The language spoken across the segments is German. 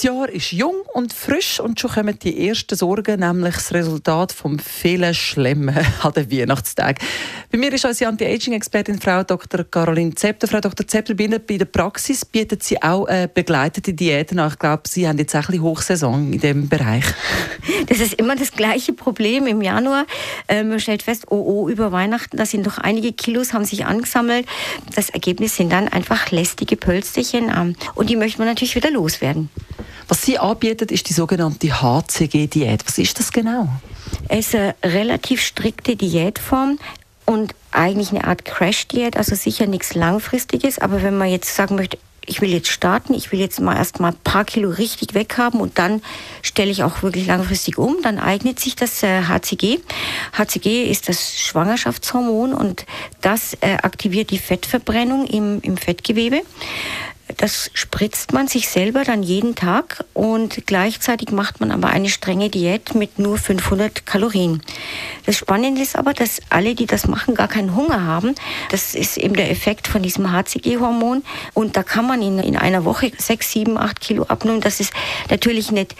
das Jahr ist jung und frisch und schon kommen die ersten Sorgen, nämlich das Resultat vom vielen Schlemmen an den Weihnachtstagen. Bei mir ist unsere Anti-Aging-Expertin Frau Dr. Caroline Zepter. Frau Dr. Zepter, bei der Praxis bietet Sie auch äh, begleitete Diäten an. Ich glaube, Sie haben jetzt ein Hochsaison in diesem Bereich. Das ist immer das gleiche Problem im Januar. Äh, man stellt fest, oh, oh, über Weihnachten, da sind doch einige Kilos, haben sich angesammelt. Das Ergebnis sind dann einfach lästige Pölsterchen. Ähm, und die möchte man natürlich wieder loswerden. Was Sie anbieten, ist die sogenannte HCG-Diät. Was ist das genau? Es ist eine relativ strikte Diätform und eigentlich eine Art Crash-Diät, also sicher nichts Langfristiges. Aber wenn man jetzt sagen möchte, ich will jetzt starten, ich will jetzt mal erst mal ein paar Kilo richtig weghaben und dann stelle ich auch wirklich langfristig um, dann eignet sich das äh, HCG. HCG ist das Schwangerschaftshormon und das äh, aktiviert die Fettverbrennung im, im Fettgewebe. Das spritzt man sich selber dann jeden Tag und gleichzeitig macht man aber eine strenge Diät mit nur 500 Kalorien. Das Spannende ist aber, dass alle, die das machen, gar keinen Hunger haben. Das ist eben der Effekt von diesem HCG-Hormon und da kann man in, in einer Woche 6, 7, 8 Kilo abnehmen. Das ist natürlich nicht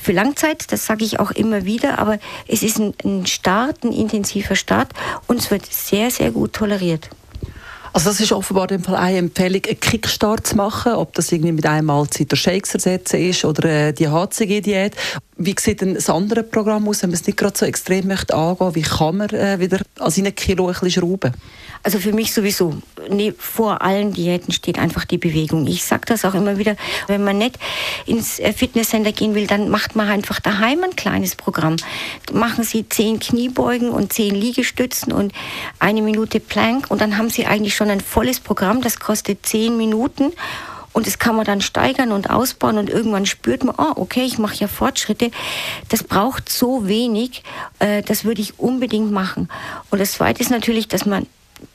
für Langzeit, das sage ich auch immer wieder, aber es ist ein, ein Start, ein intensiver Start und es wird sehr, sehr gut toleriert. Also das ist offenbar in Fall eine Empfehlung, einen Kickstart zu machen, ob das irgendwie mit einer Mahlzeit der Shakes ersetzen ist oder äh, die HCG-Diät. Wie sieht denn das andere Programm aus, wenn man es nicht gerade so extrem möchte angehen? Wie kann man äh, wieder an seinen Kilo ein bisschen schrauben? Also für mich sowieso. Nee, vor allen Diäten steht einfach die Bewegung. Ich sage das auch immer wieder. Wenn man nicht ins äh, Fitnesscenter gehen will, dann macht man einfach daheim ein kleines Programm. Machen Sie zehn Kniebeugen und zehn Liegestützen und eine Minute Plank und dann haben Sie eigentlich schon ein volles Programm. Das kostet zehn Minuten. Und das kann man dann steigern und ausbauen und irgendwann spürt man, oh, okay, ich mache ja Fortschritte. Das braucht so wenig, äh, das würde ich unbedingt machen. Und das Zweite ist natürlich, dass man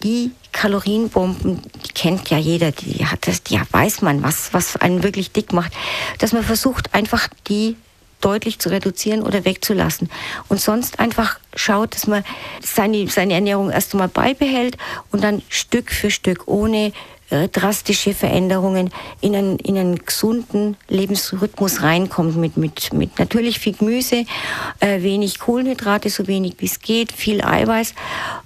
die Kalorienbomben, die kennt ja jeder, die hat das, die weiß man, was, was einen wirklich dick macht, dass man versucht, einfach die deutlich zu reduzieren oder wegzulassen. Und sonst einfach schaut, dass man seine, seine Ernährung erst einmal beibehält und dann Stück für Stück ohne drastische Veränderungen in einen, in einen gesunden Lebensrhythmus reinkommt mit, mit, mit natürlich viel Gemüse, äh, wenig Kohlenhydrate, so wenig wie es geht, viel Eiweiß.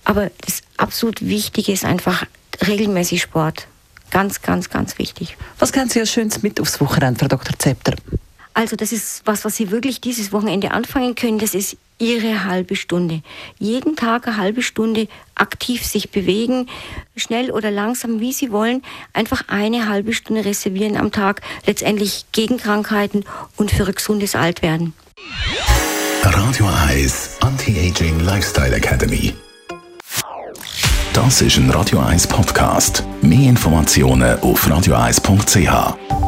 Aber das absolut Wichtige ist einfach regelmäßig Sport. Ganz, ganz, ganz wichtig. Was können Sie als Schönes mit aufs Wochenende, Frau Dr. Zepter? Also das ist was, was Sie wirklich dieses Wochenende anfangen können. Das ist Ihre halbe Stunde. Jeden Tag eine halbe Stunde aktiv sich bewegen, schnell oder langsam, wie Sie wollen. Einfach eine halbe Stunde reservieren am Tag, letztendlich gegen Krankheiten und für ein gesundes Altwerden. Radio Eyes Anti-Aging Lifestyle Academy. Das ist ein Radio 1 Podcast. Mehr Informationen auf radioeis.ch.